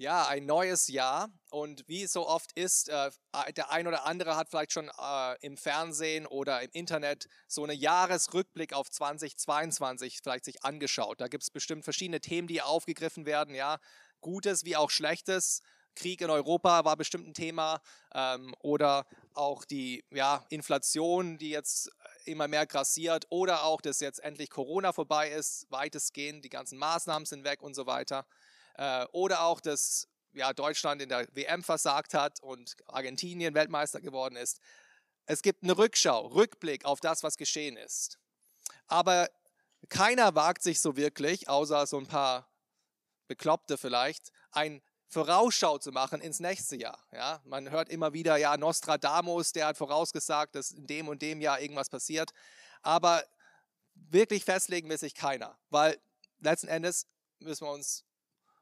Ja, ein neues Jahr und wie es so oft ist, äh, der ein oder andere hat vielleicht schon äh, im Fernsehen oder im Internet so einen Jahresrückblick auf 2022 vielleicht sich angeschaut. Da gibt es bestimmt verschiedene Themen, die aufgegriffen werden, ja, Gutes wie auch Schlechtes. Krieg in Europa war bestimmt ein Thema ähm, oder auch die ja, Inflation, die jetzt immer mehr grassiert oder auch, dass jetzt endlich Corona vorbei ist, weitestgehend, die ganzen Maßnahmen sind weg und so weiter. Äh, oder auch, dass ja, Deutschland in der WM versagt hat und Argentinien Weltmeister geworden ist. Es gibt eine Rückschau, Rückblick auf das, was geschehen ist. Aber keiner wagt sich so wirklich, außer so ein paar Bekloppte vielleicht, ein Vorausschau zu machen ins nächste Jahr. Ja, man hört immer wieder, ja, Nostradamus, der hat vorausgesagt, dass in dem und dem Jahr irgendwas passiert. Aber wirklich festlegen will sich keiner, weil letzten Endes müssen wir uns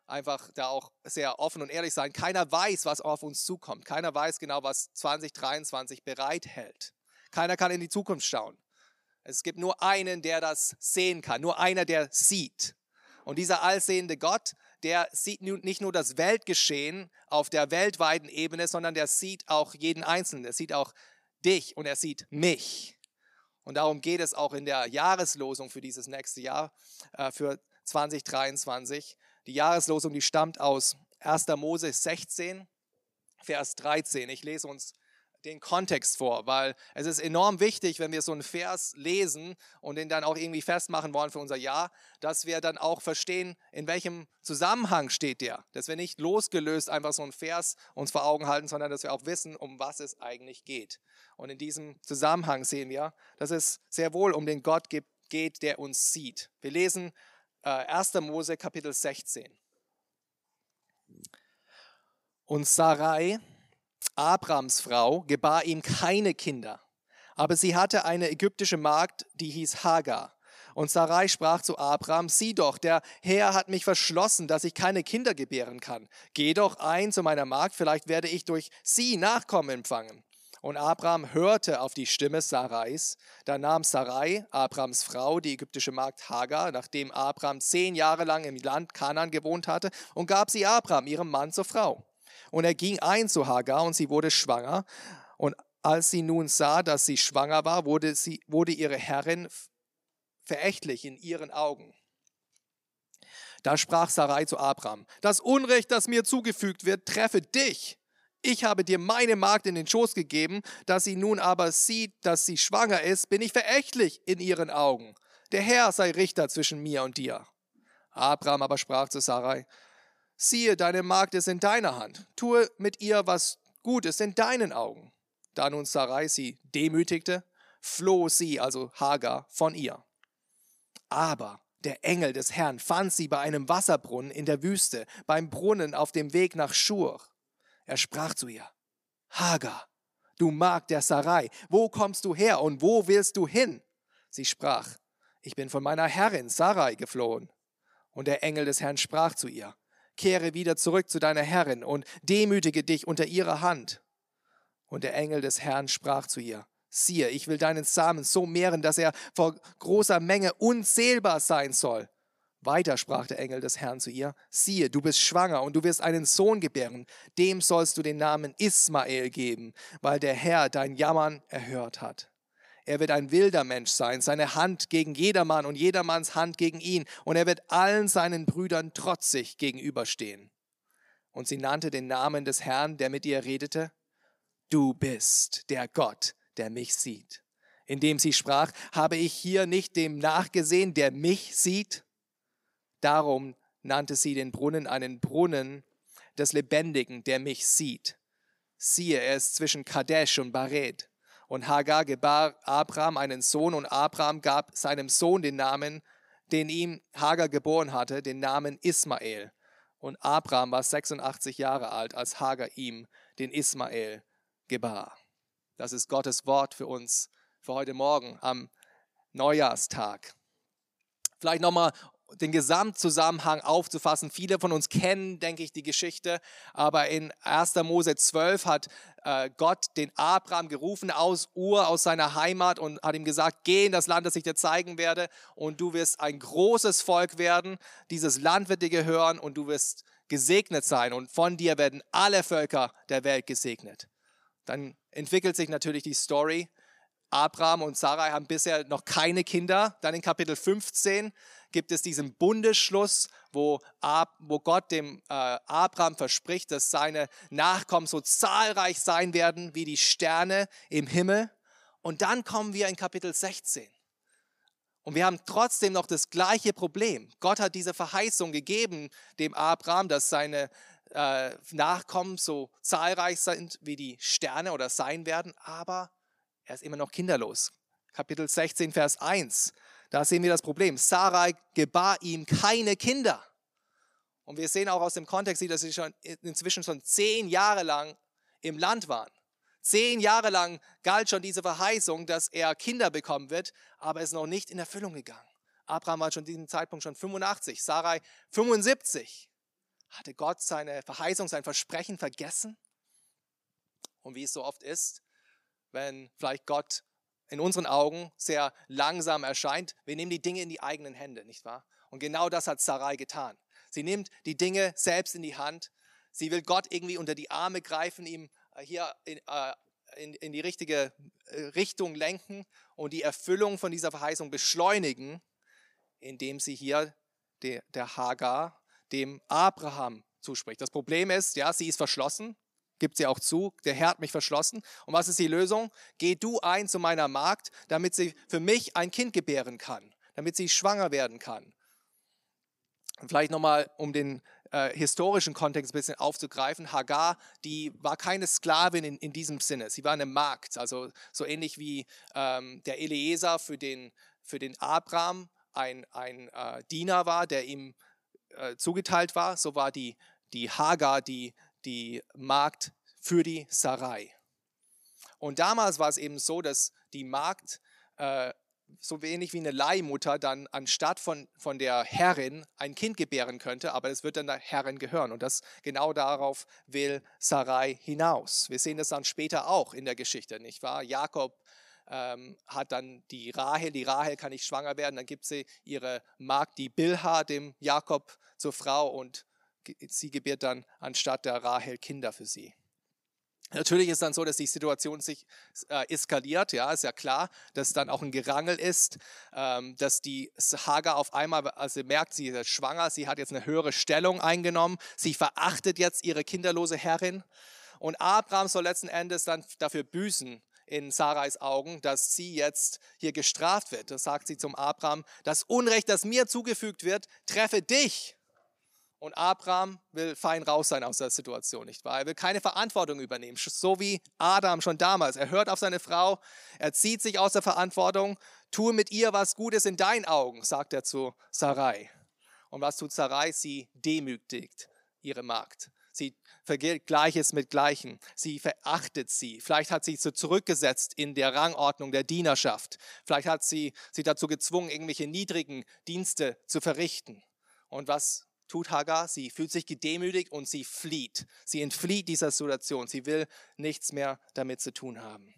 einfach da auch sehr offen und ehrlich sein. Keiner weiß, was auf uns zukommt. Keiner weiß genau, was 2023 bereithält. Keiner kann in die Zukunft schauen. Es gibt nur einen, der das sehen kann, nur einer, der sieht. Und dieser allsehende Gott, der sieht nicht nur das Weltgeschehen auf der weltweiten Ebene, sondern der sieht auch jeden Einzelnen. Er sieht auch dich und er sieht mich. Und darum geht es auch in der Jahreslosung für dieses nächste Jahr, äh, für 2023. Die Jahreslosung, die stammt aus 1. Mose 16, Vers 13. Ich lese uns den Kontext vor, weil es ist enorm wichtig, wenn wir so einen Vers lesen und den dann auch irgendwie festmachen wollen für unser Jahr, dass wir dann auch verstehen, in welchem Zusammenhang steht der. Dass wir nicht losgelöst einfach so einen Vers uns vor Augen halten, sondern dass wir auch wissen, um was es eigentlich geht. Und in diesem Zusammenhang sehen wir, dass es sehr wohl um den Gott geht, der uns sieht. Wir lesen 1. Äh, Mose Kapitel 16. Und Sarai, Abrams Frau, gebar ihm keine Kinder, aber sie hatte eine ägyptische Magd, die hieß Hagar. Und Sarai sprach zu Abram, sieh doch, der Herr hat mich verschlossen, dass ich keine Kinder gebären kann. Geh doch ein zu meiner Magd, vielleicht werde ich durch sie Nachkommen empfangen. Und Abraham hörte auf die Stimme Sarais. Da nahm Sarai, Abrams Frau, die ägyptische Magd Hagar, nachdem Abraham zehn Jahre lang im Land Kanan gewohnt hatte, und gab sie Abraham, ihrem Mann, zur Frau. Und er ging ein zu Hagar und sie wurde schwanger. Und als sie nun sah, dass sie schwanger war, wurde, sie, wurde ihre Herrin verächtlich in ihren Augen. Da sprach Sarai zu Abraham, das Unrecht, das mir zugefügt wird, treffe dich ich habe dir meine Magd in den Schoß gegeben, dass sie nun aber sieht, dass sie schwanger ist, bin ich verächtlich in ihren Augen. Der Herr sei Richter zwischen mir und dir. Abraham aber sprach zu Sarai, siehe, deine Magd ist in deiner Hand, tue mit ihr, was gut ist in deinen Augen. Da nun Sarai sie demütigte, floh sie, also Hagar, von ihr. Aber der Engel des Herrn fand sie bei einem Wasserbrunnen in der Wüste, beim Brunnen auf dem Weg nach Schur. Er sprach zu ihr, Hagar, du Magd der Sarai, wo kommst du her und wo willst du hin? Sie sprach, ich bin von meiner Herrin Sarai geflohen. Und der Engel des Herrn sprach zu ihr, kehre wieder zurück zu deiner Herrin und demütige dich unter ihrer Hand. Und der Engel des Herrn sprach zu ihr, siehe, ich will deinen Samen so mehren, dass er vor großer Menge unzählbar sein soll. Weiter sprach der Engel des Herrn zu ihr, siehe, du bist schwanger und du wirst einen Sohn gebären, dem sollst du den Namen Ismael geben, weil der Herr dein Jammern erhört hat. Er wird ein wilder Mensch sein, seine Hand gegen jedermann und jedermanns Hand gegen ihn, und er wird allen seinen Brüdern trotzig gegenüberstehen. Und sie nannte den Namen des Herrn, der mit ihr redete, Du bist der Gott, der mich sieht. Indem sie sprach, habe ich hier nicht dem nachgesehen, der mich sieht? Darum nannte sie den Brunnen einen Brunnen des Lebendigen, der mich sieht. Siehe, er ist zwischen Kadesh und Bared. Und Hagar gebar Abraham einen Sohn und Abraham gab seinem Sohn den Namen, den ihm Hagar geboren hatte, den Namen Ismael. Und Abraham war 86 Jahre alt, als Hagar ihm den Ismael gebar. Das ist Gottes Wort für uns für heute Morgen am Neujahrstag. Vielleicht nochmal, den Gesamtzusammenhang aufzufassen. Viele von uns kennen, denke ich, die Geschichte, aber in 1. Mose 12 hat äh, Gott den Abraham gerufen aus Ur, aus seiner Heimat und hat ihm gesagt, geh in das Land, das ich dir zeigen werde und du wirst ein großes Volk werden. Dieses Land wird dir gehören und du wirst gesegnet sein und von dir werden alle Völker der Welt gesegnet. Dann entwickelt sich natürlich die Story. Abraham und Sarai haben bisher noch keine Kinder. Dann in Kapitel 15 gibt es diesen Bundesschluss, wo, wo Gott dem äh, Abraham verspricht, dass seine Nachkommen so zahlreich sein werden wie die Sterne im Himmel. Und dann kommen wir in Kapitel 16. Und wir haben trotzdem noch das gleiche Problem. Gott hat diese Verheißung gegeben dem Abraham, dass seine äh, Nachkommen so zahlreich sind wie die Sterne oder sein werden, aber er ist immer noch kinderlos. Kapitel 16, Vers 1. Da sehen wir das Problem. Sarai gebar ihm keine Kinder. Und wir sehen auch aus dem Kontext, dass sie schon inzwischen schon zehn Jahre lang im Land waren. Zehn Jahre lang galt schon diese Verheißung, dass er Kinder bekommen wird, aber es ist noch nicht in Erfüllung gegangen. Abraham war schon zu diesem Zeitpunkt schon 85, Sarai 75. Hatte Gott seine Verheißung, sein Versprechen vergessen? Und wie es so oft ist, wenn vielleicht Gott in unseren Augen sehr langsam erscheint. Wir nehmen die Dinge in die eigenen Hände, nicht wahr? Und genau das hat Sarai getan. Sie nimmt die Dinge selbst in die Hand. Sie will Gott irgendwie unter die Arme greifen, ihm äh, hier in, äh, in, in die richtige äh, Richtung lenken und die Erfüllung von dieser Verheißung beschleunigen, indem sie hier der, der Hagar dem Abraham zuspricht. Das Problem ist, ja, sie ist verschlossen gibt sie auch zu, der Herr hat mich verschlossen. Und was ist die Lösung? Geh du ein zu meiner Magd, damit sie für mich ein Kind gebären kann, damit sie schwanger werden kann. Vielleicht nochmal, um den äh, historischen Kontext ein bisschen aufzugreifen. Hagar, die war keine Sklavin in, in diesem Sinne. Sie war eine Magd, also so ähnlich wie ähm, der Eliezer für den, für den Abraham ein, ein äh, Diener war, der ihm äh, zugeteilt war. So war die, die Hagar, die die Magd für die Sarai. Und damals war es eben so, dass die Magd äh, so wenig wie eine Leihmutter dann anstatt von, von der Herrin ein Kind gebären könnte, aber es wird dann der Herrin gehören. Und das genau darauf will Sarai hinaus. Wir sehen das dann später auch in der Geschichte, nicht wahr? Jakob ähm, hat dann die Rahel, die Rahel kann nicht schwanger werden, dann gibt sie ihre Magd, die Bilha, dem Jakob zur Frau und sie gebiert dann anstatt der Rahel Kinder für sie. Natürlich ist dann so, dass die Situation sich äh, eskaliert, ja, ist ja klar, dass dann auch ein Gerangel ist, ähm, dass die Hagar auf einmal, als sie merkt, sie ist schwanger, sie hat jetzt eine höhere Stellung eingenommen, sie verachtet jetzt ihre kinderlose Herrin und Abraham soll letzten Endes dann dafür büßen, in Sarais Augen, dass sie jetzt hier gestraft wird. Das sagt sie zum Abraham, das Unrecht, das mir zugefügt wird, treffe dich und Abraham will fein raus sein aus der Situation, nicht wahr? Er will keine Verantwortung übernehmen, so wie Adam schon damals. Er hört auf seine Frau, er zieht sich aus der Verantwortung, tue mit ihr, was Gutes in deinen Augen, sagt er zu Sarai. Und was tut Sarai? Sie demütigt ihre Magd. Sie vergilt Gleiches mit Gleichem. Sie verachtet sie. Vielleicht hat sie sie zurückgesetzt in der Rangordnung der Dienerschaft. Vielleicht hat sie sie dazu gezwungen, irgendwelche niedrigen Dienste zu verrichten. Und was tut Hagar? Sie fühlt sich gedemütigt und sie flieht. Sie entflieht dieser Situation. Sie will nichts mehr damit zu tun haben.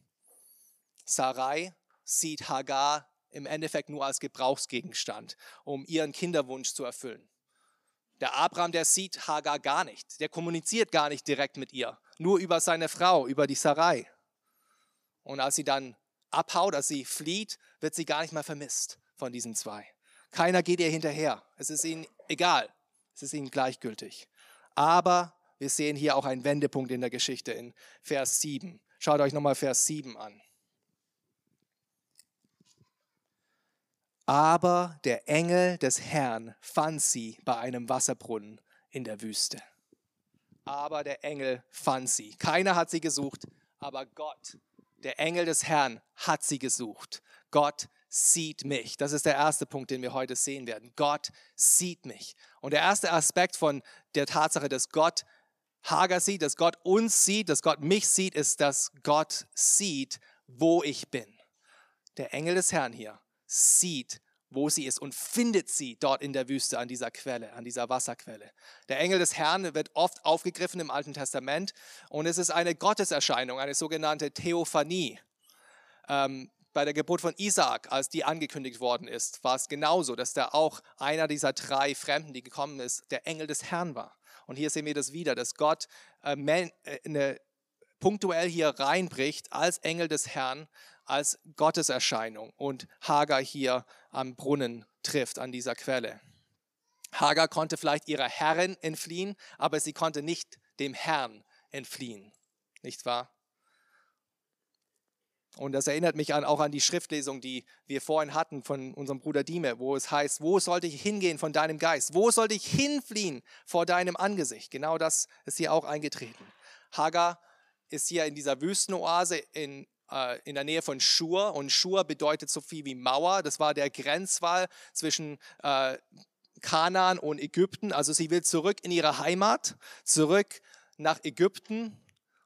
Sarai sieht Hagar im Endeffekt nur als Gebrauchsgegenstand, um ihren Kinderwunsch zu erfüllen. Der Abraham, der sieht Hagar gar nicht. Der kommuniziert gar nicht direkt mit ihr. Nur über seine Frau, über die Sarai. Und als sie dann abhaut, als sie flieht, wird sie gar nicht mehr vermisst von diesen zwei. Keiner geht ihr hinterher. Es ist ihnen egal. Es ist ihnen gleichgültig. Aber wir sehen hier auch einen Wendepunkt in der Geschichte in Vers 7. Schaut euch nochmal Vers 7 an. Aber der Engel des Herrn fand sie bei einem Wasserbrunnen in der Wüste. Aber der Engel fand sie. Keiner hat sie gesucht, aber Gott, der Engel des Herrn, hat sie gesucht. Gott sieht mich. Das ist der erste Punkt, den wir heute sehen werden. Gott sieht mich. Und der erste Aspekt von der Tatsache, dass Gott Hagar sieht, dass Gott uns sieht, dass Gott mich sieht, ist, dass Gott sieht, wo ich bin. Der Engel des Herrn hier sieht, wo sie ist und findet sie dort in der Wüste an dieser Quelle, an dieser Wasserquelle. Der Engel des Herrn wird oft aufgegriffen im Alten Testament und es ist eine Gotteserscheinung, eine sogenannte Theophanie. Ähm, bei der Geburt von Isaak, als die angekündigt worden ist, war es genauso, dass da auch einer dieser drei Fremden, die gekommen ist, der Engel des Herrn war. Und hier sehen wir das wieder, dass Gott äh, äh, eine, punktuell hier reinbricht als Engel des Herrn, als Gotteserscheinung und Hagar hier am Brunnen trifft, an dieser Quelle. Hagar konnte vielleicht ihrer Herrin entfliehen, aber sie konnte nicht dem Herrn entfliehen. Nicht wahr? Und das erinnert mich an, auch an die Schriftlesung, die wir vorhin hatten von unserem Bruder Dime, wo es heißt, wo sollte ich hingehen von deinem Geist? Wo sollte ich hinfliehen vor deinem Angesicht? Genau das ist hier auch eingetreten. Hagar ist hier in dieser Wüstenoase in, äh, in der Nähe von Schur und Schur bedeutet so viel wie Mauer. Das war der Grenzwall zwischen äh, Kanaan und Ägypten. Also sie will zurück in ihre Heimat, zurück nach Ägypten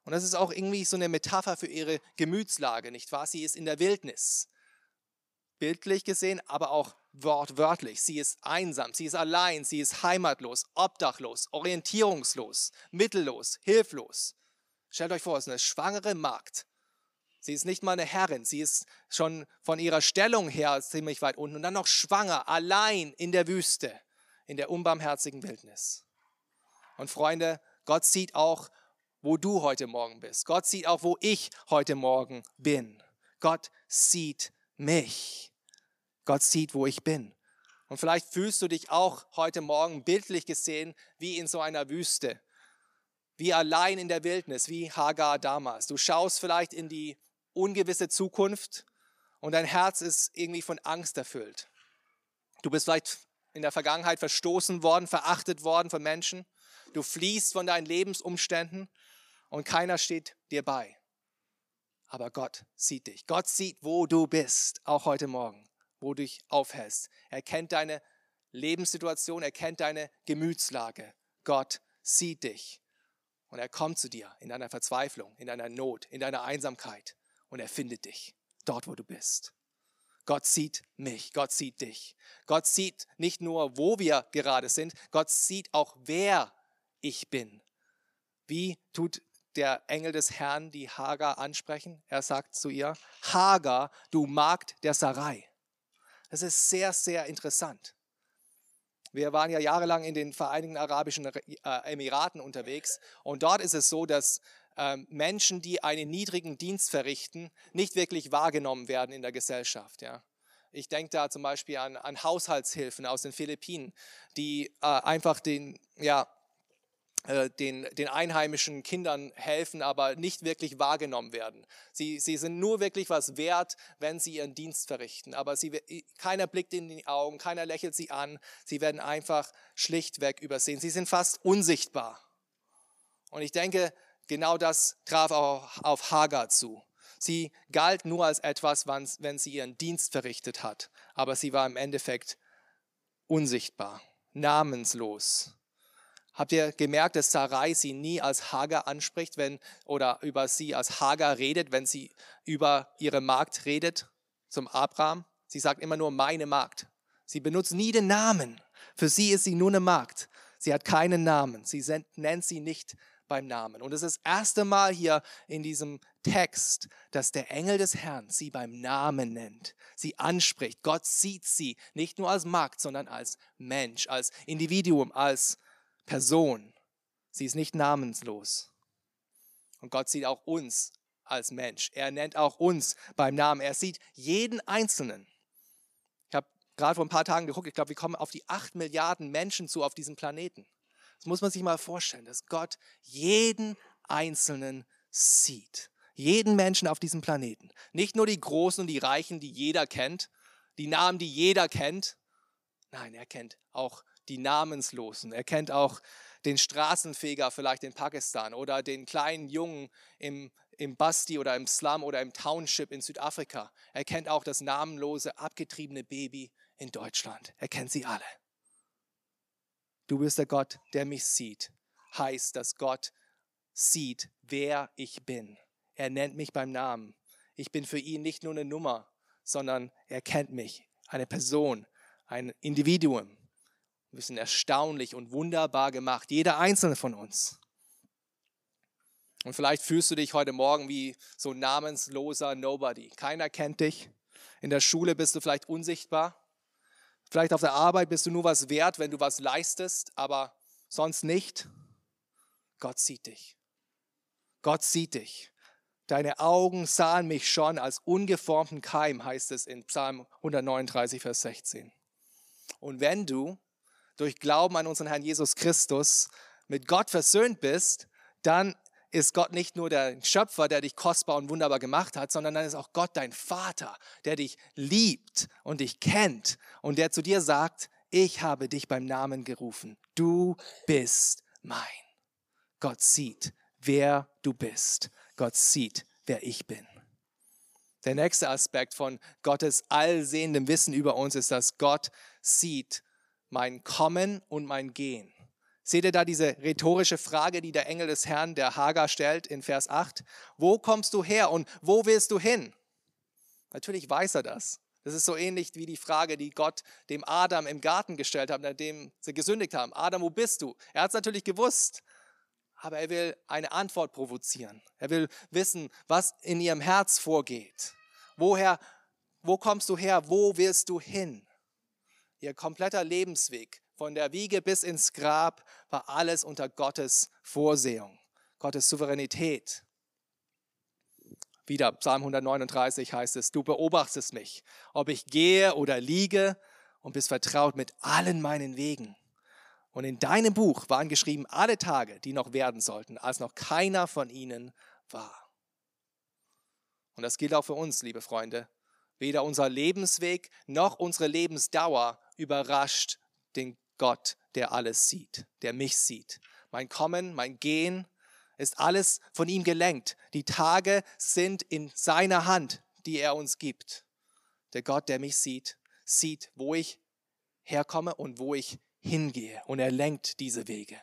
und das ist auch irgendwie so eine Metapher für ihre Gemütslage, nicht wahr? Sie ist in der Wildnis. Bildlich gesehen, aber auch wortwörtlich. Sie ist einsam, sie ist allein, sie ist heimatlos, obdachlos, orientierungslos, mittellos, hilflos. Stellt euch vor, es ist eine schwangere Magd. Sie ist nicht mal eine Herrin, sie ist schon von ihrer Stellung her ziemlich weit unten und dann noch schwanger, allein in der Wüste, in der unbarmherzigen Wildnis. Und Freunde, Gott sieht auch wo du heute Morgen bist. Gott sieht auch, wo ich heute Morgen bin. Gott sieht mich. Gott sieht, wo ich bin. Und vielleicht fühlst du dich auch heute Morgen bildlich gesehen wie in so einer Wüste, wie allein in der Wildnis, wie Hagar damals. Du schaust vielleicht in die ungewisse Zukunft und dein Herz ist irgendwie von Angst erfüllt. Du bist vielleicht in der Vergangenheit verstoßen worden, verachtet worden von Menschen. Du fliehst von deinen Lebensumständen und keiner steht dir bei. Aber Gott sieht dich. Gott sieht, wo du bist, auch heute Morgen, wo du dich aufhältst. Er kennt deine Lebenssituation, er kennt deine Gemütslage. Gott sieht dich. Und er kommt zu dir in deiner Verzweiflung, in deiner Not, in deiner Einsamkeit. Und er findet dich dort, wo du bist. Gott sieht mich, Gott sieht dich. Gott sieht nicht nur, wo wir gerade sind, Gott sieht auch, wer ich bin. Wie tut der Engel des Herrn die Hagar ansprechen. Er sagt zu ihr, Hagar, du Magd der Sarai. Das ist sehr, sehr interessant. Wir waren ja jahrelang in den Vereinigten Arabischen äh, Emiraten unterwegs und dort ist es so, dass ähm, Menschen, die einen niedrigen Dienst verrichten, nicht wirklich wahrgenommen werden in der Gesellschaft. Ja. Ich denke da zum Beispiel an, an Haushaltshilfen aus den Philippinen, die äh, einfach den, ja, den, den einheimischen Kindern helfen, aber nicht wirklich wahrgenommen werden. Sie, sie sind nur wirklich was wert, wenn sie ihren Dienst verrichten. Aber sie, keiner blickt in die Augen, keiner lächelt sie an. Sie werden einfach schlichtweg übersehen. Sie sind fast unsichtbar. Und ich denke, genau das traf auch auf Hagar zu. Sie galt nur als etwas, wenn sie ihren Dienst verrichtet hat. Aber sie war im Endeffekt unsichtbar, namenslos. Habt ihr gemerkt, dass Sarai sie nie als Hagar anspricht, wenn, oder über sie als Hagar redet, wenn sie über ihre Magd redet zum Abraham? Sie sagt immer nur meine Magd. Sie benutzt nie den Namen. Für sie ist sie nur eine Magd. Sie hat keinen Namen. Sie nennt sie nicht beim Namen. Und es ist das erste Mal hier in diesem Text, dass der Engel des Herrn sie beim Namen nennt, sie anspricht. Gott sieht sie nicht nur als Magd, sondern als Mensch, als Individuum, als Person. Sie ist nicht namenslos. Und Gott sieht auch uns als Mensch. Er nennt auch uns beim Namen. Er sieht jeden Einzelnen. Ich habe gerade vor ein paar Tagen geguckt, ich glaube, wir kommen auf die acht Milliarden Menschen zu auf diesem Planeten. Das muss man sich mal vorstellen, dass Gott jeden Einzelnen sieht. Jeden Menschen auf diesem Planeten. Nicht nur die Großen und die Reichen, die jeder kennt, die Namen, die jeder kennt. Nein, er kennt auch die Namenslosen. Er kennt auch den Straßenfeger vielleicht in Pakistan oder den kleinen Jungen im, im Basti oder im Slum oder im Township in Südafrika. Er kennt auch das namenlose, abgetriebene Baby in Deutschland. Er kennt sie alle. Du bist der Gott, der mich sieht. Heißt, dass Gott sieht, wer ich bin. Er nennt mich beim Namen. Ich bin für ihn nicht nur eine Nummer, sondern er kennt mich, eine Person, ein Individuum. Wir sind erstaunlich und wunderbar gemacht, jeder einzelne von uns. Und vielleicht fühlst du dich heute Morgen wie so ein namensloser Nobody. Keiner kennt dich. In der Schule bist du vielleicht unsichtbar. Vielleicht auf der Arbeit bist du nur was wert, wenn du was leistest, aber sonst nicht. Gott sieht dich. Gott sieht dich. Deine Augen sahen mich schon als ungeformten Keim, heißt es in Psalm 139, Vers 16. Und wenn du durch Glauben an unseren Herrn Jesus Christus mit Gott versöhnt bist, dann ist Gott nicht nur der Schöpfer, der dich kostbar und wunderbar gemacht hat, sondern dann ist auch Gott dein Vater, der dich liebt und dich kennt und der zu dir sagt, ich habe dich beim Namen gerufen. Du bist mein. Gott sieht, wer du bist. Gott sieht, wer ich bin. Der nächste Aspekt von Gottes allsehendem Wissen über uns ist, dass Gott sieht mein Kommen und mein Gehen. Seht ihr da diese rhetorische Frage, die der Engel des Herrn, der Hagar, stellt in Vers 8? Wo kommst du her und wo willst du hin? Natürlich weiß er das. Das ist so ähnlich wie die Frage, die Gott dem Adam im Garten gestellt hat, nachdem sie gesündigt haben. Adam, wo bist du? Er hat es natürlich gewusst, aber er will eine Antwort provozieren. Er will wissen, was in ihrem Herz vorgeht. Woher, wo kommst du her? Wo willst du hin? Ihr kompletter Lebensweg von der Wiege bis ins Grab war alles unter Gottes Vorsehung, Gottes Souveränität. Wieder Psalm 139 heißt es, du beobachtest mich, ob ich gehe oder liege und bist vertraut mit allen meinen Wegen. Und in deinem Buch waren geschrieben alle Tage, die noch werden sollten, als noch keiner von ihnen war. Und das gilt auch für uns, liebe Freunde. Weder unser Lebensweg noch unsere Lebensdauer überrascht den Gott, der alles sieht, der mich sieht. Mein Kommen, mein Gehen ist alles von ihm gelenkt. Die Tage sind in seiner Hand, die er uns gibt. Der Gott, der mich sieht, sieht, wo ich herkomme und wo ich hingehe. Und er lenkt diese Wege.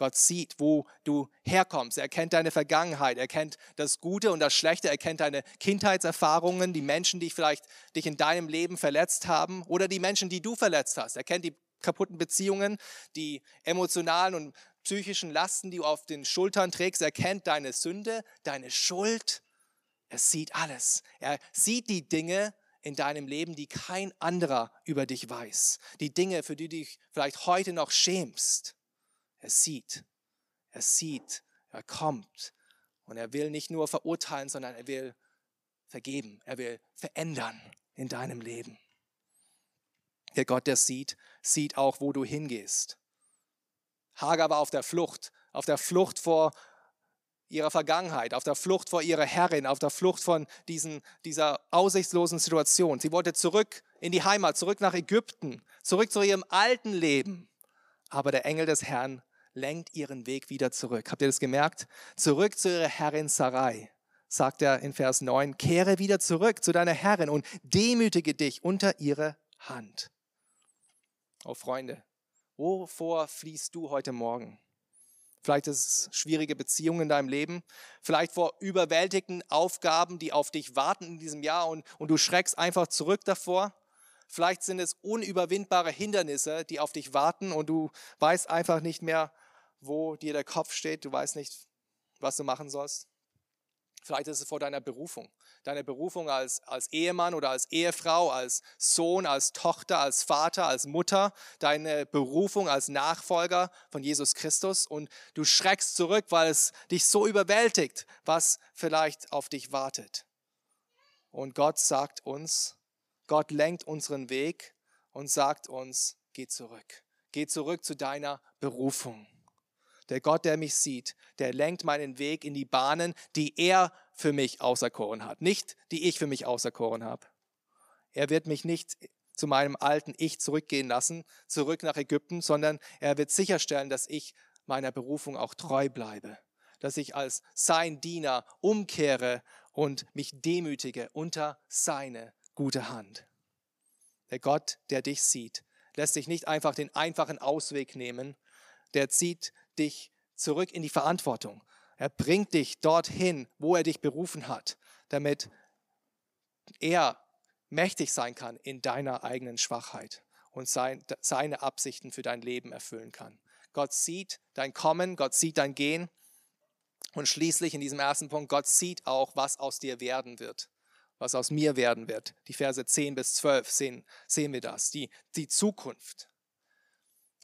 Gott sieht, wo du herkommst. Er kennt deine Vergangenheit. Er kennt das Gute und das Schlechte. Er kennt deine Kindheitserfahrungen, die Menschen, die vielleicht dich in deinem Leben verletzt haben oder die Menschen, die du verletzt hast. Er kennt die kaputten Beziehungen, die emotionalen und psychischen Lasten, die du auf den Schultern trägst. Er kennt deine Sünde, deine Schuld. Er sieht alles. Er sieht die Dinge in deinem Leben, die kein anderer über dich weiß. Die Dinge, für die du dich vielleicht heute noch schämst. Er sieht. Er sieht. Er kommt. Und er will nicht nur verurteilen, sondern er will vergeben. Er will verändern in deinem Leben. Der Gott, der sieht, sieht auch, wo du hingehst. Hagar war auf der Flucht, auf der Flucht vor ihrer Vergangenheit, auf der Flucht vor ihrer Herrin, auf der Flucht von diesen, dieser aussichtslosen Situation. Sie wollte zurück in die Heimat, zurück nach Ägypten, zurück zu ihrem alten Leben. Aber der Engel des Herrn lenkt ihren Weg wieder zurück. Habt ihr das gemerkt? Zurück zu ihrer Herrin Sarai, sagt er in Vers 9. Kehre wieder zurück zu deiner Herrin und demütige dich unter ihre Hand. Oh Freunde, wovor fließt du heute Morgen? Vielleicht ist es schwierige Beziehungen in deinem Leben, vielleicht vor überwältigten Aufgaben, die auf dich warten in diesem Jahr und, und du schreckst einfach zurück davor. Vielleicht sind es unüberwindbare Hindernisse, die auf dich warten und du weißt einfach nicht mehr, wo dir der Kopf steht, du weißt nicht, was du machen sollst. Vielleicht ist es vor deiner Berufung. Deine Berufung als, als Ehemann oder als Ehefrau, als Sohn, als Tochter, als Vater, als Mutter. Deine Berufung als Nachfolger von Jesus Christus. Und du schreckst zurück, weil es dich so überwältigt, was vielleicht auf dich wartet. Und Gott sagt uns, Gott lenkt unseren Weg und sagt uns, geh zurück. Geh zurück zu deiner Berufung. Der Gott, der mich sieht, der lenkt meinen Weg in die Bahnen, die er für mich auserkoren hat, nicht die ich für mich auserkoren habe. Er wird mich nicht zu meinem alten Ich zurückgehen lassen, zurück nach Ägypten, sondern er wird sicherstellen, dass ich meiner Berufung auch treu bleibe, dass ich als sein Diener umkehre und mich demütige unter seine gute Hand. Der Gott, der dich sieht, lässt sich nicht einfach den einfachen Ausweg nehmen, der zieht dich zurück in die Verantwortung. Er bringt dich dorthin, wo er dich berufen hat, damit er mächtig sein kann in deiner eigenen Schwachheit und sein, seine Absichten für dein Leben erfüllen kann. Gott sieht dein Kommen, Gott sieht dein Gehen und schließlich in diesem ersten Punkt, Gott sieht auch, was aus dir werden wird, was aus mir werden wird. Die Verse 10 bis 12 sehen, sehen wir das, die, die Zukunft.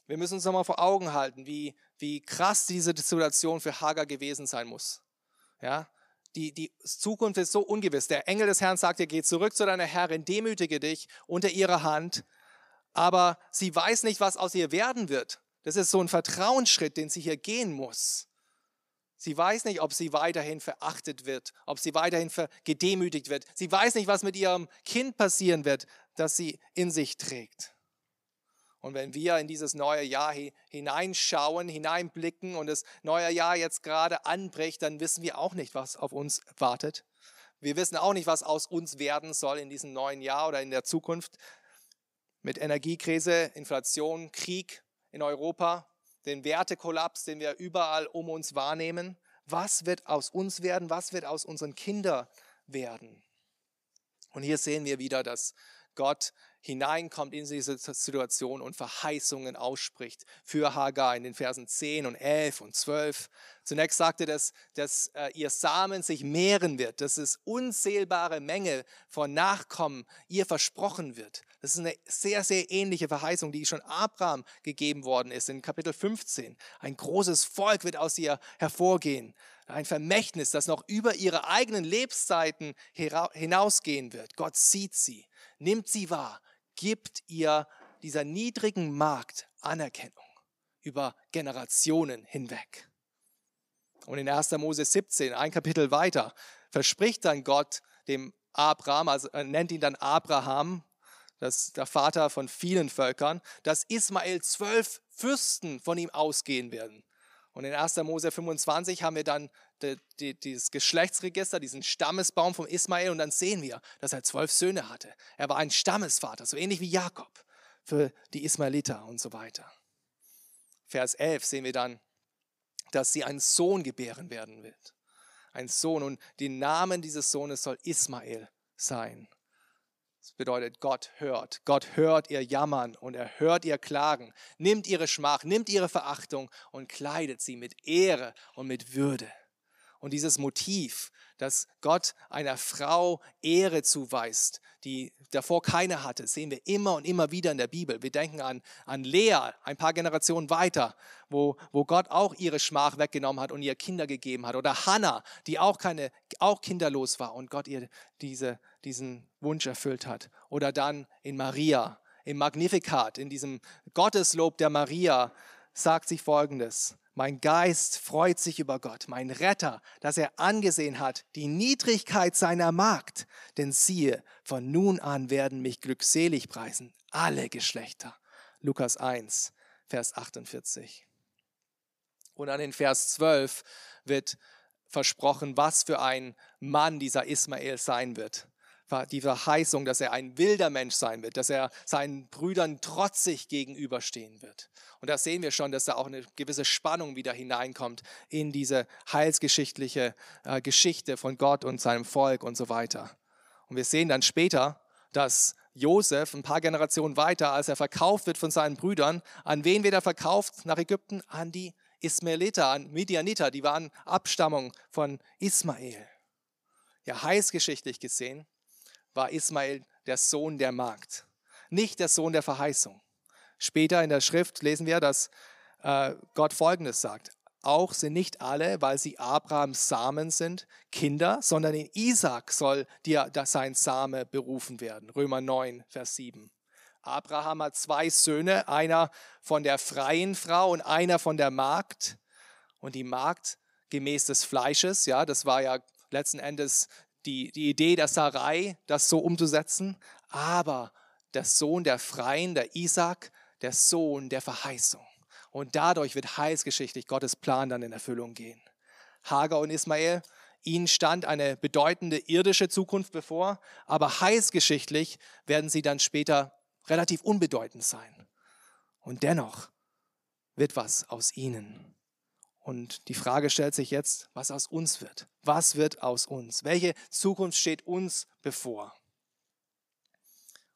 Wir müssen uns nochmal vor Augen halten, wie wie krass diese Situation für Hagar gewesen sein muss. Ja, die, die Zukunft ist so ungewiss. Der Engel des Herrn sagt ihr, geh zurück zu deiner Herrin, demütige dich unter ihrer Hand. Aber sie weiß nicht, was aus ihr werden wird. Das ist so ein Vertrauensschritt, den sie hier gehen muss. Sie weiß nicht, ob sie weiterhin verachtet wird, ob sie weiterhin gedemütigt wird. Sie weiß nicht, was mit ihrem Kind passieren wird, das sie in sich trägt. Und wenn wir in dieses neue Jahr hineinschauen, hineinblicken und das neue Jahr jetzt gerade anbricht, dann wissen wir auch nicht, was auf uns wartet. Wir wissen auch nicht, was aus uns werden soll in diesem neuen Jahr oder in der Zukunft. Mit Energiekrise, Inflation, Krieg in Europa, den Wertekollaps, den wir überall um uns wahrnehmen. Was wird aus uns werden? Was wird aus unseren Kindern werden? Und hier sehen wir wieder, dass Gott hineinkommt in diese Situation und Verheißungen ausspricht für Hagar in den Versen 10 und 11 und 12. Zunächst sagte er, dass, dass äh, ihr Samen sich mehren wird, dass es unzählbare Menge von Nachkommen ihr versprochen wird. Das ist eine sehr, sehr ähnliche Verheißung, die schon Abraham gegeben worden ist in Kapitel 15. Ein großes Volk wird aus ihr hervorgehen. Ein Vermächtnis, das noch über ihre eigenen Lebzeiten hinausgehen wird. Gott sieht sie, nimmt sie wahr, gibt ihr dieser niedrigen Magd Anerkennung über Generationen hinweg. Und in 1. Mose 17, ein Kapitel weiter, verspricht dann Gott dem Abraham, also er nennt ihn dann Abraham, das der Vater von vielen Völkern, dass Ismael zwölf Fürsten von ihm ausgehen werden. Und in 1. Mose 25 haben wir dann die, die, dieses Geschlechtsregister, diesen Stammesbaum von Ismael und dann sehen wir, dass er zwölf Söhne hatte. Er war ein Stammesvater, so ähnlich wie Jakob für die Ismaeliter und so weiter. Vers 11 sehen wir dann, dass sie einen Sohn gebären werden wird. Ein Sohn und den Namen dieses Sohnes soll Ismael sein. Das bedeutet, Gott hört. Gott hört ihr Jammern und er hört ihr Klagen, nimmt ihre Schmach, nimmt ihre Verachtung und kleidet sie mit Ehre und mit Würde. Und dieses Motiv, dass Gott einer Frau Ehre zuweist, die davor keine hatte, sehen wir immer und immer wieder in der Bibel. Wir denken an, an Lea, ein paar Generationen weiter, wo, wo Gott auch ihre Schmach weggenommen hat und ihr Kinder gegeben hat. Oder Hannah, die auch, keine, auch kinderlos war und Gott ihr diese, diesen Wunsch erfüllt hat. Oder dann in Maria, im Magnificat, in diesem Gotteslob der Maria, sagt sie folgendes. Mein Geist freut sich über Gott, mein Retter, dass er angesehen hat die Niedrigkeit seiner Magd. Denn siehe, von nun an werden mich glückselig preisen alle Geschlechter. Lukas 1, Vers 48. Und an den Vers 12 wird versprochen, was für ein Mann dieser Ismael sein wird die Verheißung, dass er ein wilder Mensch sein wird, dass er seinen Brüdern trotzig gegenüberstehen wird. Und da sehen wir schon, dass da auch eine gewisse Spannung wieder hineinkommt in diese heilsgeschichtliche äh, Geschichte von Gott und seinem Volk und so weiter. Und wir sehen dann später, dass Josef ein paar Generationen weiter, als er verkauft wird von seinen Brüdern, an wen wird er verkauft nach Ägypten? An die Ismaeliter, an Midianiter, die waren Abstammung von Ismael. Ja, heißgeschichtlich gesehen war Ismael der Sohn der Magd, nicht der Sohn der Verheißung. Später in der Schrift lesen wir, dass äh, Gott Folgendes sagt. Auch sind nicht alle, weil sie Abrahams Samen sind, Kinder, sondern in Isaac soll dir sein Same berufen werden. Römer 9, Vers 7. Abraham hat zwei Söhne, einer von der freien Frau und einer von der Magd. Und die Magd gemäß des Fleisches, ja, das war ja letzten Endes die, die Idee der Sarai, das so umzusetzen, aber der Sohn der Freien, der Isaac, der Sohn der Verheißung. Und dadurch wird heilsgeschichtlich Gottes Plan dann in Erfüllung gehen. Hagar und Ismael, ihnen stand eine bedeutende irdische Zukunft bevor, aber heilsgeschichtlich werden sie dann später relativ unbedeutend sein. Und dennoch wird was aus ihnen. Und die Frage stellt sich jetzt, was aus uns wird. Was wird aus uns? Welche Zukunft steht uns bevor?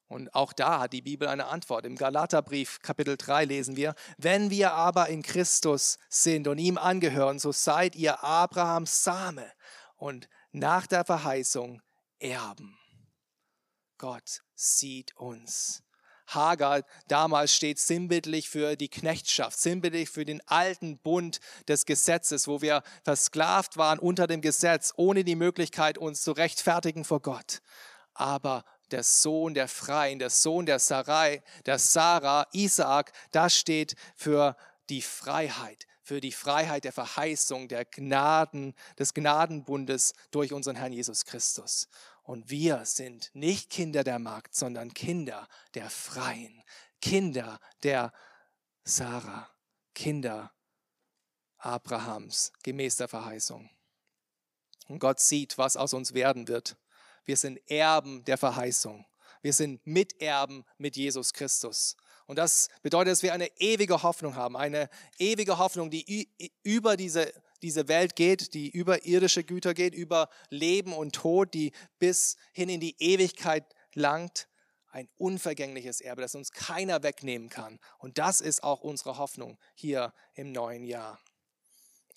Und auch da hat die Bibel eine Antwort. Im Galaterbrief Kapitel 3 lesen wir, wenn wir aber in Christus sind und ihm angehören, so seid ihr Abrahams Same und nach der Verheißung Erben. Gott sieht uns Hagar damals steht sinnbildlich für die Knechtschaft, sinnbildlich für den alten Bund des Gesetzes, wo wir versklavt waren unter dem Gesetz, ohne die Möglichkeit, uns zu rechtfertigen vor Gott. Aber der Sohn der Freien, der Sohn der Sarai, der Sarah, Isaak, das steht für die Freiheit, für die Freiheit der Verheißung, der Gnaden, des Gnadenbundes durch unseren Herrn Jesus Christus. Und wir sind nicht Kinder der Magd, sondern Kinder der Freien, Kinder der Sarah, Kinder Abrahams, gemäß der Verheißung. Und Gott sieht, was aus uns werden wird. Wir sind Erben der Verheißung. Wir sind Miterben mit Jesus Christus. Und das bedeutet, dass wir eine ewige Hoffnung haben, eine ewige Hoffnung, die über diese, diese Welt geht, die über irdische Güter geht, über Leben und Tod, die bis hin in die Ewigkeit langt. Ein unvergängliches Erbe, das uns keiner wegnehmen kann. Und das ist auch unsere Hoffnung hier im neuen Jahr.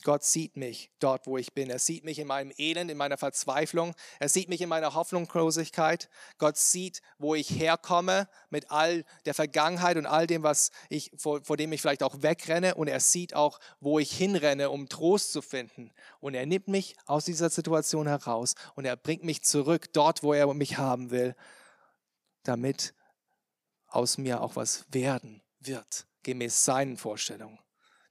Gott sieht mich dort, wo ich bin. Er sieht mich in meinem Elend, in meiner Verzweiflung. Er sieht mich in meiner Hoffnungslosigkeit. Gott sieht, wo ich herkomme mit all der Vergangenheit und all dem, was ich, vor, vor dem ich vielleicht auch wegrenne. Und er sieht auch, wo ich hinrenne, um Trost zu finden. Und er nimmt mich aus dieser Situation heraus und er bringt mich zurück dort, wo er mich haben will, damit aus mir auch was werden wird, gemäß seinen Vorstellungen.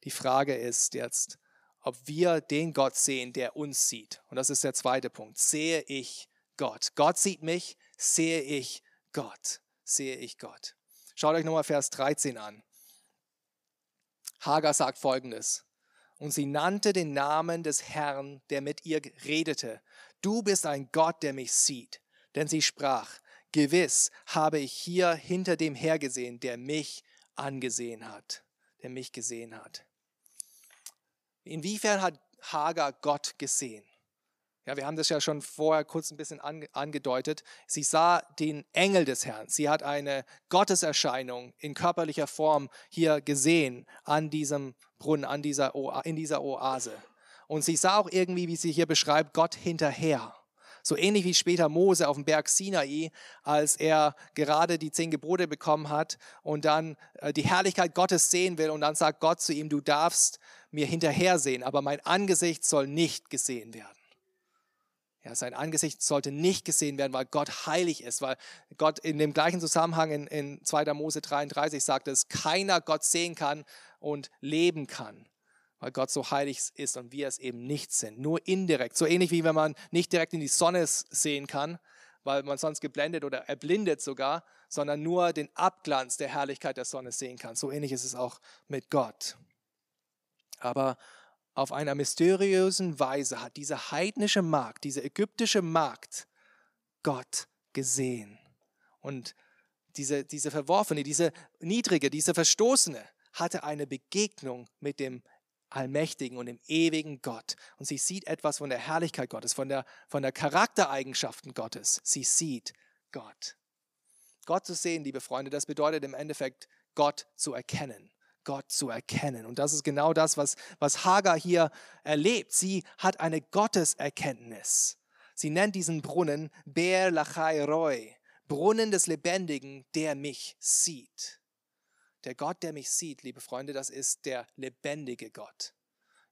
Die Frage ist jetzt, ob wir den Gott sehen, der uns sieht. Und das ist der zweite Punkt. Sehe ich Gott? Gott sieht mich, sehe ich Gott. Sehe ich Gott. Schaut euch nochmal Vers 13 an. Hagar sagt folgendes. Und sie nannte den Namen des Herrn, der mit ihr redete. Du bist ein Gott, der mich sieht. Denn sie sprach, gewiss habe ich hier hinter dem hergesehen, der mich angesehen hat, der mich gesehen hat. Inwiefern hat Hagar Gott gesehen? Ja, wir haben das ja schon vorher kurz ein bisschen angedeutet. Sie sah den Engel des Herrn. Sie hat eine Gotteserscheinung in körperlicher Form hier gesehen an diesem Brunnen, an dieser in dieser Oase. Und sie sah auch irgendwie, wie sie hier beschreibt, Gott hinterher. So ähnlich wie später Mose auf dem Berg Sinai, als er gerade die zehn Gebote bekommen hat und dann äh, die Herrlichkeit Gottes sehen will und dann sagt Gott zu ihm, du darfst mir hinterher sehen, aber mein Angesicht soll nicht gesehen werden. Ja, sein Angesicht sollte nicht gesehen werden, weil Gott heilig ist, weil Gott in dem gleichen Zusammenhang in, in 2. Mose 33 sagt, dass keiner Gott sehen kann und leben kann weil Gott so heilig ist und wir es eben nicht sind. Nur indirekt. So ähnlich wie wenn man nicht direkt in die Sonne sehen kann, weil man sonst geblendet oder erblindet sogar, sondern nur den Abglanz der Herrlichkeit der Sonne sehen kann. So ähnlich ist es auch mit Gott. Aber auf einer mysteriösen Weise hat diese heidnische Magd, diese ägyptische Magd Gott gesehen. Und diese, diese Verworfene, diese Niedrige, diese Verstoßene hatte eine Begegnung mit dem allmächtigen und dem ewigen Gott. Und sie sieht etwas von der Herrlichkeit Gottes, von der, von der Charaktereigenschaften Gottes. Sie sieht Gott. Gott zu sehen, liebe Freunde, das bedeutet im Endeffekt, Gott zu erkennen. Gott zu erkennen. Und das ist genau das, was, was Hagar hier erlebt. Sie hat eine Gotteserkenntnis. Sie nennt diesen Brunnen Ber Lachai Roy, Brunnen des Lebendigen, der mich sieht. Der Gott, der mich sieht, liebe Freunde, das ist der lebendige Gott.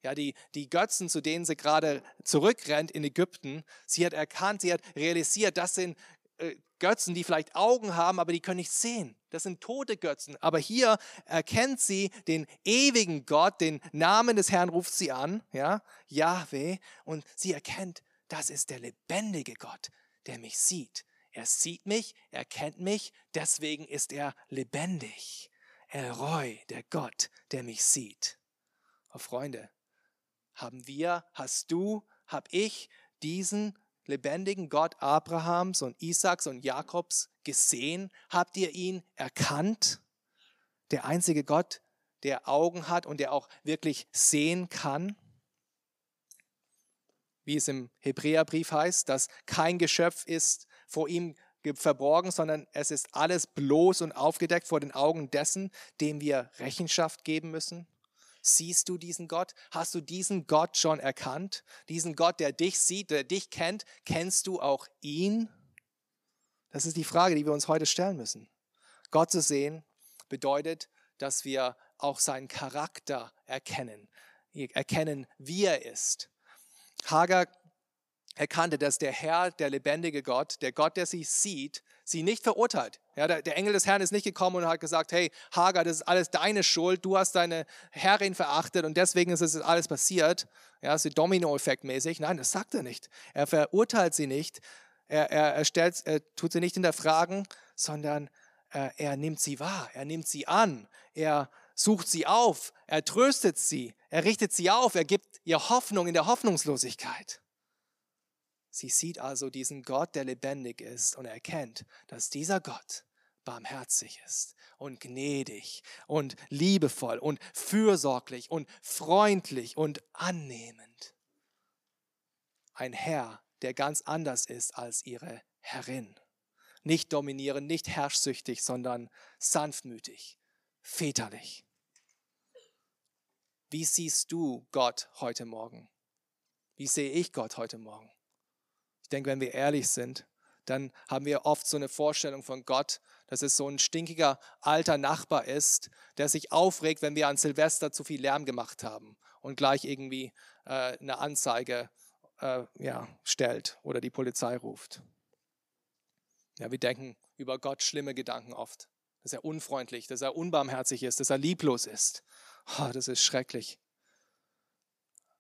Ja, die, die Götzen, zu denen sie gerade zurückrennt in Ägypten, sie hat erkannt, sie hat realisiert, das sind äh, Götzen, die vielleicht Augen haben, aber die können nicht sehen. Das sind tote Götzen. Aber hier erkennt sie den ewigen Gott, den Namen des Herrn ruft sie an, ja, Yahweh, und sie erkennt, das ist der lebendige Gott, der mich sieht. Er sieht mich, er kennt mich, deswegen ist er lebendig. Elroy, der Gott, der mich sieht. Oh Freunde, haben wir, hast du, hab ich diesen lebendigen Gott Abrahams und Isaaks und Jakobs gesehen? Habt ihr ihn erkannt? Der einzige Gott, der Augen hat und der auch wirklich sehen kann? Wie es im Hebräerbrief heißt, dass kein Geschöpf ist vor ihm verborgen, sondern es ist alles bloß und aufgedeckt vor den Augen dessen, dem wir Rechenschaft geben müssen? Siehst du diesen Gott? Hast du diesen Gott schon erkannt? Diesen Gott, der dich sieht, der dich kennt, kennst du auch ihn? Das ist die Frage, die wir uns heute stellen müssen. Gott zu sehen bedeutet, dass wir auch seinen Charakter erkennen, erkennen, wie er ist. Hagar erkannte, dass der Herr, der lebendige Gott, der Gott, der sie sieht, sie nicht verurteilt. Ja, der, der, Engel des Herrn ist nicht gekommen und hat gesagt, hey Hagar, das ist alles deine Schuld, du hast deine Herrin verachtet und deswegen ist es alles passiert. Ja, so Domino-Effekt mäßig. Nein, das sagt er nicht. Er verurteilt sie nicht, er, er, er, stellt, er tut sie nicht hinterfragen, sondern äh, er nimmt sie wahr, er nimmt sie an, er sucht sie auf, er tröstet sie, er richtet sie auf, er gibt ihr Hoffnung in der Hoffnungslosigkeit. Sie sieht also diesen Gott, der lebendig ist und erkennt, dass dieser Gott barmherzig ist und gnädig und liebevoll und fürsorglich und freundlich und annehmend. Ein Herr, der ganz anders ist als ihre Herrin. Nicht dominierend, nicht herrschsüchtig, sondern sanftmütig, väterlich. Wie siehst du Gott heute Morgen? Wie sehe ich Gott heute Morgen? Denke, wenn wir ehrlich sind, dann haben wir oft so eine Vorstellung von Gott, dass es so ein stinkiger alter Nachbar ist, der sich aufregt, wenn wir an Silvester zu viel Lärm gemacht haben und gleich irgendwie äh, eine Anzeige äh, ja, stellt oder die Polizei ruft. Ja, wir denken über Gott schlimme Gedanken oft, dass er unfreundlich, dass er unbarmherzig ist, dass er lieblos ist. Oh, das ist schrecklich.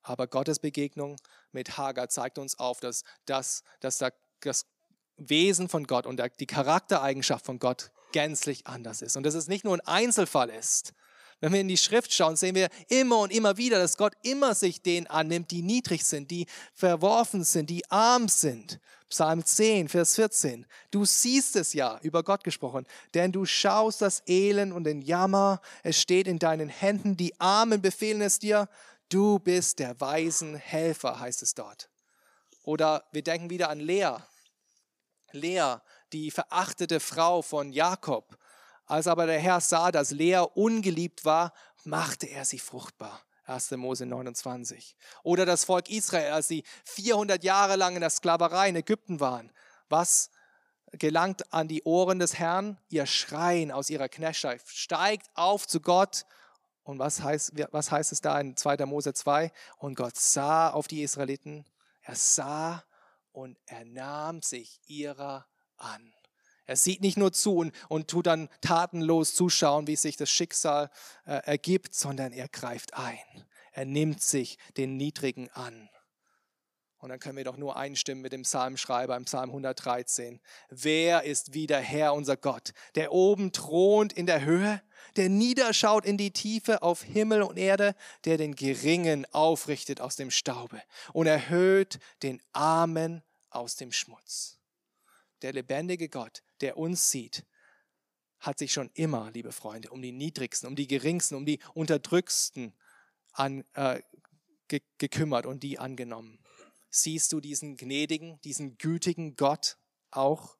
Aber Gottes Begegnung mit Hagar zeigt uns auf, dass, dass, dass das Wesen von Gott und die Charaktereigenschaft von Gott gänzlich anders ist. Und dass es nicht nur ein Einzelfall ist. Wenn wir in die Schrift schauen, sehen wir immer und immer wieder, dass Gott immer sich denen annimmt, die niedrig sind, die verworfen sind, die arm sind. Psalm 10, Vers 14. Du siehst es ja, über Gott gesprochen, denn du schaust das Elend und den Jammer. Es steht in deinen Händen, die Armen befehlen es dir Du bist der weisen Helfer, heißt es dort. Oder wir denken wieder an Lea. Lea, die verachtete Frau von Jakob. Als aber der Herr sah, dass Lea ungeliebt war, machte er sie fruchtbar. 1. Mose 29. Oder das Volk Israel, als sie 400 Jahre lang in der Sklaverei in Ägypten waren. Was gelangt an die Ohren des Herrn? Ihr Schreien aus ihrer Knechtschaft steigt auf zu Gott und was heißt, was heißt es da in 2. Mose 2? Und Gott sah auf die Israeliten, er sah und er nahm sich ihrer an. Er sieht nicht nur zu und, und tut dann tatenlos zuschauen, wie sich das Schicksal äh, ergibt, sondern er greift ein. Er nimmt sich den Niedrigen an. Und dann können wir doch nur einstimmen mit dem Psalmschreiber im Psalm 113. Wer ist wie der Herr, unser Gott, der oben thront in der Höhe, der niederschaut in die Tiefe auf Himmel und Erde, der den Geringen aufrichtet aus dem Staube und erhöht den Armen aus dem Schmutz. Der lebendige Gott, der uns sieht, hat sich schon immer, liebe Freunde, um die Niedrigsten, um die Geringsten, um die Unterdrücksten an, äh, ge gekümmert und die angenommen. Siehst du diesen gnädigen, diesen gütigen Gott auch?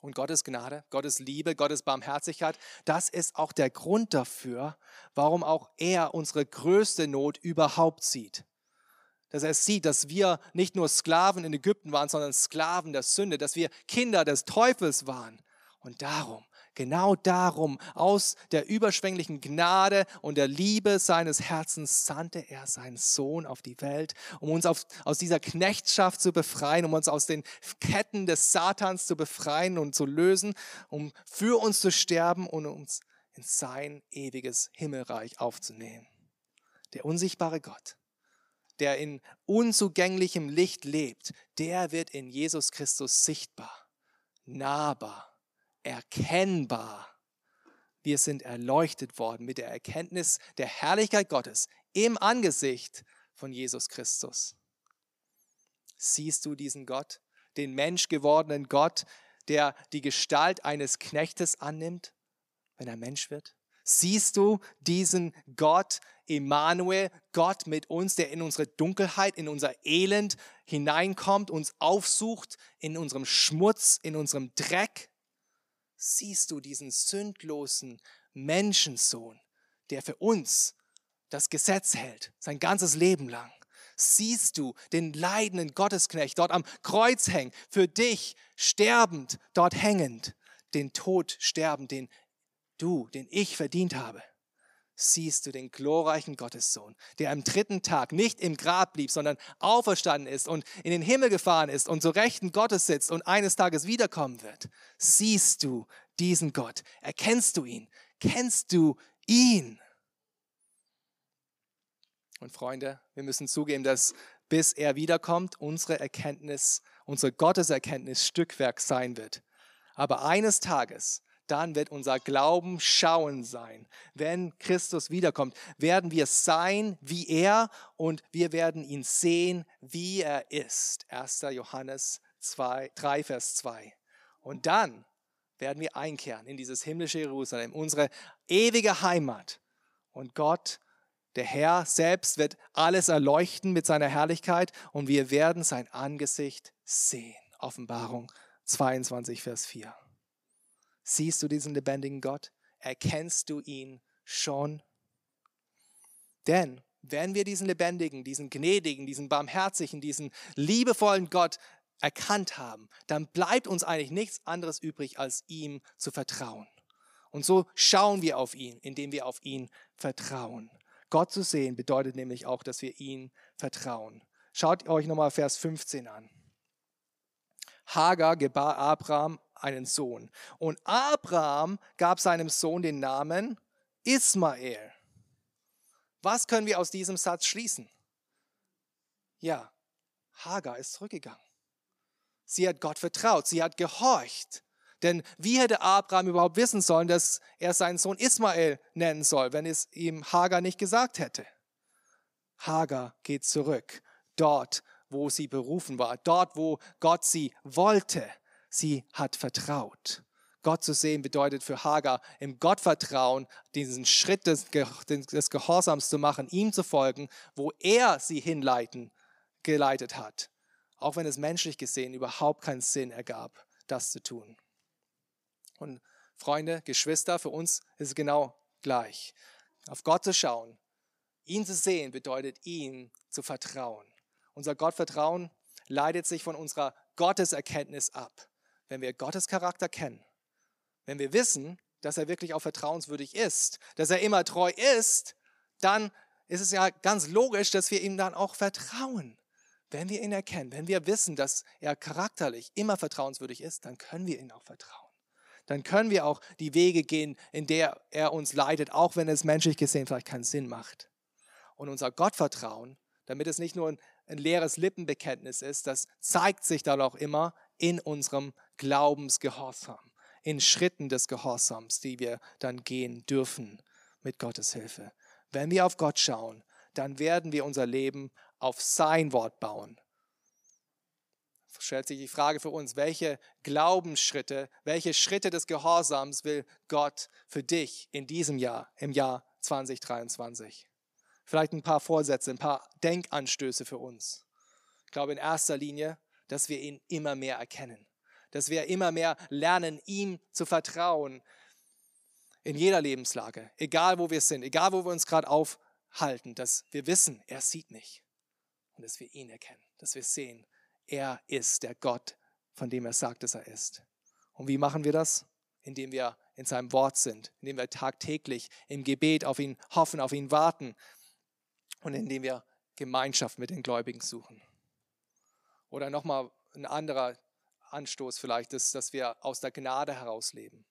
Und Gottes Gnade, Gottes Liebe, Gottes Barmherzigkeit, das ist auch der Grund dafür, warum auch er unsere größte Not überhaupt sieht. Dass er sieht, dass wir nicht nur Sklaven in Ägypten waren, sondern Sklaven der Sünde, dass wir Kinder des Teufels waren. Und darum Genau darum, aus der überschwänglichen Gnade und der Liebe seines Herzens sandte er seinen Sohn auf die Welt, um uns auf, aus dieser Knechtschaft zu befreien, um uns aus den Ketten des Satans zu befreien und zu lösen, um für uns zu sterben und uns in sein ewiges Himmelreich aufzunehmen. Der unsichtbare Gott, der in unzugänglichem Licht lebt, der wird in Jesus Christus sichtbar, nahbar erkennbar. Wir sind erleuchtet worden mit der Erkenntnis der Herrlichkeit Gottes im Angesicht von Jesus Christus. Siehst du diesen Gott, den menschgewordenen Gott, der die Gestalt eines Knechtes annimmt, wenn er Mensch wird? Siehst du diesen Gott, Emmanuel, Gott mit uns, der in unsere Dunkelheit, in unser Elend hineinkommt, uns aufsucht, in unserem Schmutz, in unserem Dreck? Siehst du diesen sündlosen Menschensohn, der für uns das Gesetz hält, sein ganzes Leben lang. Siehst du den leidenden Gottesknecht dort am Kreuz hängen, für dich sterbend, dort hängend. den Tod sterben, den du, den ich verdient habe, siehst du den glorreichen Gottessohn, der am dritten Tag nicht im Grab blieb, sondern auferstanden ist und in den Himmel gefahren ist und zur Rechten Gottes sitzt und eines Tages wiederkommen wird. Siehst du diesen Gott? Erkennst du ihn? Kennst du ihn? Und Freunde, wir müssen zugeben, dass bis er wiederkommt, unsere Erkenntnis, unsere Gotteserkenntnis Stückwerk sein wird. Aber eines Tages, dann wird unser Glauben schauen sein. Wenn Christus wiederkommt, werden wir sein wie er und wir werden ihn sehen, wie er ist. 1. Johannes 2, 3, Vers 2. Und dann werden wir einkehren in dieses himmlische Jerusalem, unsere ewige Heimat. Und Gott der Herr selbst wird alles erleuchten mit seiner Herrlichkeit und wir werden sein Angesicht sehen. Offenbarung 22, Vers 4. Siehst du diesen lebendigen Gott? Erkennst du ihn schon? Denn wenn wir diesen lebendigen, diesen gnädigen, diesen barmherzigen, diesen liebevollen Gott erkannt haben, dann bleibt uns eigentlich nichts anderes übrig, als ihm zu vertrauen. Und so schauen wir auf ihn, indem wir auf ihn vertrauen. Gott zu sehen bedeutet nämlich auch, dass wir ihm vertrauen. Schaut euch nochmal Vers 15 an. Hagar gebar Abraham einen Sohn. Und Abraham gab seinem Sohn den Namen Ismael. Was können wir aus diesem Satz schließen? Ja, Hagar ist zurückgegangen. Sie hat Gott vertraut, sie hat gehorcht. Denn wie hätte Abraham überhaupt wissen sollen, dass er seinen Sohn Ismael nennen soll, wenn es ihm Hagar nicht gesagt hätte? Hagar geht zurück, dort, wo sie berufen war, dort, wo Gott sie wollte. Sie hat vertraut. Gott zu sehen bedeutet für Hagar im Gottvertrauen diesen Schritt des, des Gehorsams zu machen, ihm zu folgen, wo er sie hinleiten, geleitet hat. Auch wenn es menschlich gesehen überhaupt keinen Sinn ergab, das zu tun. Und Freunde, Geschwister, für uns ist es genau gleich. Auf Gott zu schauen, ihn zu sehen, bedeutet ihm zu vertrauen. Unser Gottvertrauen leitet sich von unserer Gotteserkenntnis ab. Wenn wir Gottes Charakter kennen, wenn wir wissen, dass er wirklich auch vertrauenswürdig ist, dass er immer treu ist, dann ist es ja ganz logisch, dass wir ihm dann auch vertrauen. Wenn wir ihn erkennen, wenn wir wissen, dass er charakterlich immer vertrauenswürdig ist, dann können wir ihm auch vertrauen dann können wir auch die Wege gehen, in der er uns leitet, auch wenn es menschlich gesehen vielleicht keinen Sinn macht. Und unser Gottvertrauen, damit es nicht nur ein, ein leeres Lippenbekenntnis ist, das zeigt sich dann auch immer in unserem Glaubensgehorsam, in Schritten des Gehorsams, die wir dann gehen dürfen mit Gottes Hilfe. Wenn wir auf Gott schauen, dann werden wir unser Leben auf sein Wort bauen stellt sich die Frage für uns, welche Glaubensschritte, welche Schritte des Gehorsams will Gott für dich in diesem Jahr, im Jahr 2023? Vielleicht ein paar Vorsätze, ein paar Denkanstöße für uns. Ich glaube in erster Linie, dass wir ihn immer mehr erkennen, dass wir immer mehr lernen, ihm zu vertrauen in jeder Lebenslage, egal wo wir sind, egal wo wir uns gerade aufhalten, dass wir wissen, er sieht mich und dass wir ihn erkennen, dass wir sehen, er ist der Gott, von dem er sagt, dass er ist. Und wie machen wir das? Indem wir in seinem Wort sind, indem wir tagtäglich im Gebet auf ihn hoffen, auf ihn warten und indem wir Gemeinschaft mit den Gläubigen suchen. Oder nochmal ein anderer Anstoß vielleicht ist, dass wir aus der Gnade heraus leben.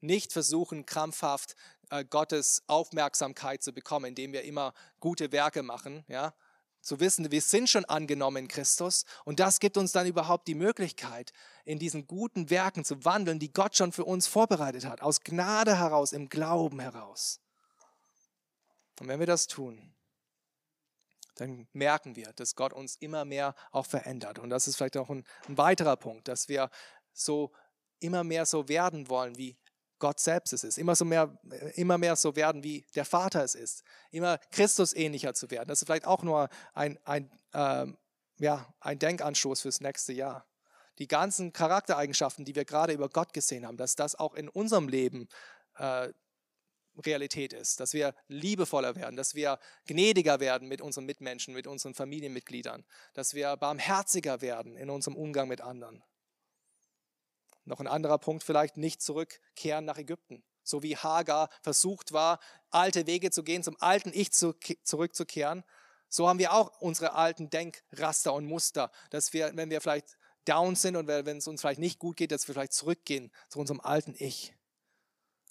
Nicht versuchen, krampfhaft äh, Gottes Aufmerksamkeit zu bekommen, indem wir immer gute Werke machen, ja, zu wissen, wir sind schon angenommen in Christus und das gibt uns dann überhaupt die Möglichkeit, in diesen guten Werken zu wandeln, die Gott schon für uns vorbereitet hat, aus Gnade heraus, im Glauben heraus. Und wenn wir das tun, dann merken wir, dass Gott uns immer mehr auch verändert. Und das ist vielleicht auch ein, ein weiterer Punkt, dass wir so immer mehr so werden wollen wie Gott selbst es ist, immer, so mehr, immer mehr so werden, wie der Vater es ist, immer Christus ähnlicher zu werden. Das ist vielleicht auch nur ein, ein, ähm, ja, ein Denkanstoß fürs nächste Jahr. Die ganzen Charaktereigenschaften, die wir gerade über Gott gesehen haben, dass das auch in unserem Leben äh, Realität ist, dass wir liebevoller werden, dass wir gnädiger werden mit unseren Mitmenschen, mit unseren Familienmitgliedern, dass wir barmherziger werden in unserem Umgang mit anderen. Noch ein anderer Punkt vielleicht, nicht zurückkehren nach Ägypten. So wie Hagar versucht war, alte Wege zu gehen, zum alten Ich zu, zurückzukehren, so haben wir auch unsere alten Denkraster und Muster, dass wir, wenn wir vielleicht down sind und wenn es uns vielleicht nicht gut geht, dass wir vielleicht zurückgehen zu unserem alten Ich.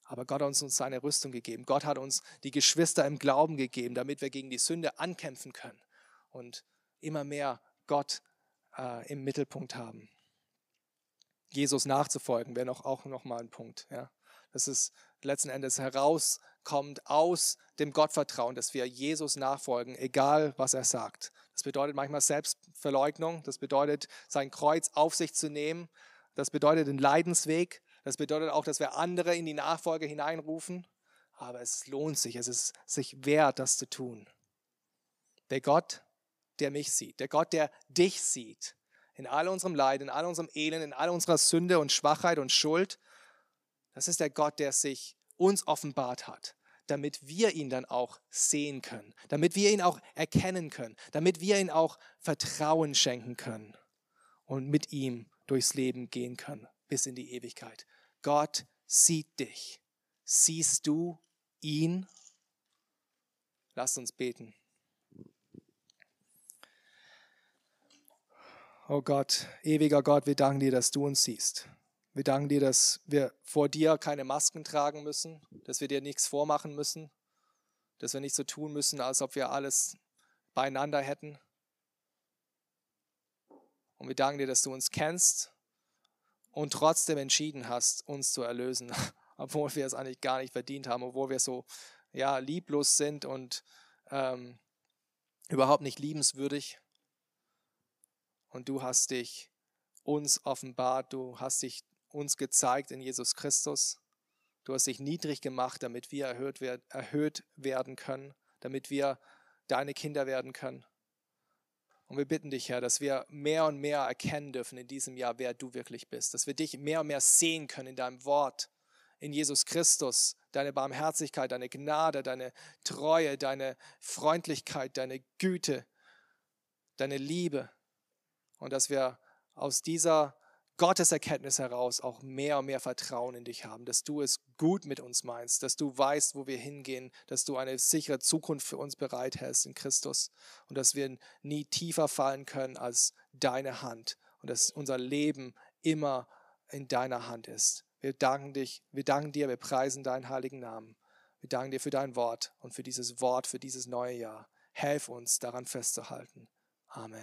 Aber Gott hat uns seine Rüstung gegeben. Gott hat uns die Geschwister im Glauben gegeben, damit wir gegen die Sünde ankämpfen können und immer mehr Gott äh, im Mittelpunkt haben. Jesus nachzufolgen wäre noch, auch noch mal ein Punkt. Ja. Dass es letzten Endes herauskommt aus dem Gottvertrauen, dass wir Jesus nachfolgen, egal was er sagt. Das bedeutet manchmal Selbstverleugnung, das bedeutet sein Kreuz auf sich zu nehmen, das bedeutet den Leidensweg, das bedeutet auch, dass wir andere in die Nachfolge hineinrufen. Aber es lohnt sich, es ist sich wert, das zu tun. Der Gott, der mich sieht, der Gott, der dich sieht, in all unserem Leid, in all unserem Elend, in all unserer Sünde und Schwachheit und Schuld, das ist der Gott, der sich uns offenbart hat, damit wir ihn dann auch sehen können, damit wir ihn auch erkennen können, damit wir ihn auch Vertrauen schenken können und mit ihm durchs Leben gehen können bis in die Ewigkeit. Gott sieht dich. Siehst du ihn? Lasst uns beten. Oh Gott, ewiger Gott, wir danken dir, dass du uns siehst. Wir danken dir, dass wir vor dir keine Masken tragen müssen, dass wir dir nichts vormachen müssen, dass wir nicht so tun müssen, als ob wir alles beieinander hätten. Und wir danken dir, dass du uns kennst und trotzdem entschieden hast, uns zu erlösen, obwohl wir es eigentlich gar nicht verdient haben, obwohl wir so ja, lieblos sind und ähm, überhaupt nicht liebenswürdig. Und du hast dich uns offenbart, du hast dich uns gezeigt in Jesus Christus. Du hast dich niedrig gemacht, damit wir erhöht, erhöht werden können, damit wir deine Kinder werden können. Und wir bitten dich, Herr, dass wir mehr und mehr erkennen dürfen in diesem Jahr, wer du wirklich bist. Dass wir dich mehr und mehr sehen können in deinem Wort, in Jesus Christus, deine Barmherzigkeit, deine Gnade, deine Treue, deine Freundlichkeit, deine Güte, deine Liebe. Und dass wir aus dieser Gotteserkenntnis heraus auch mehr und mehr Vertrauen in dich haben, dass du es gut mit uns meinst, dass du weißt, wo wir hingehen, dass du eine sichere Zukunft für uns bereithältst in Christus und dass wir nie tiefer fallen können als deine Hand und dass unser Leben immer in deiner Hand ist. Wir danken dich, wir danken dir, wir preisen deinen heiligen Namen. Wir danken dir für dein Wort und für dieses Wort, für dieses neue Jahr. Helf uns daran festzuhalten. Amen.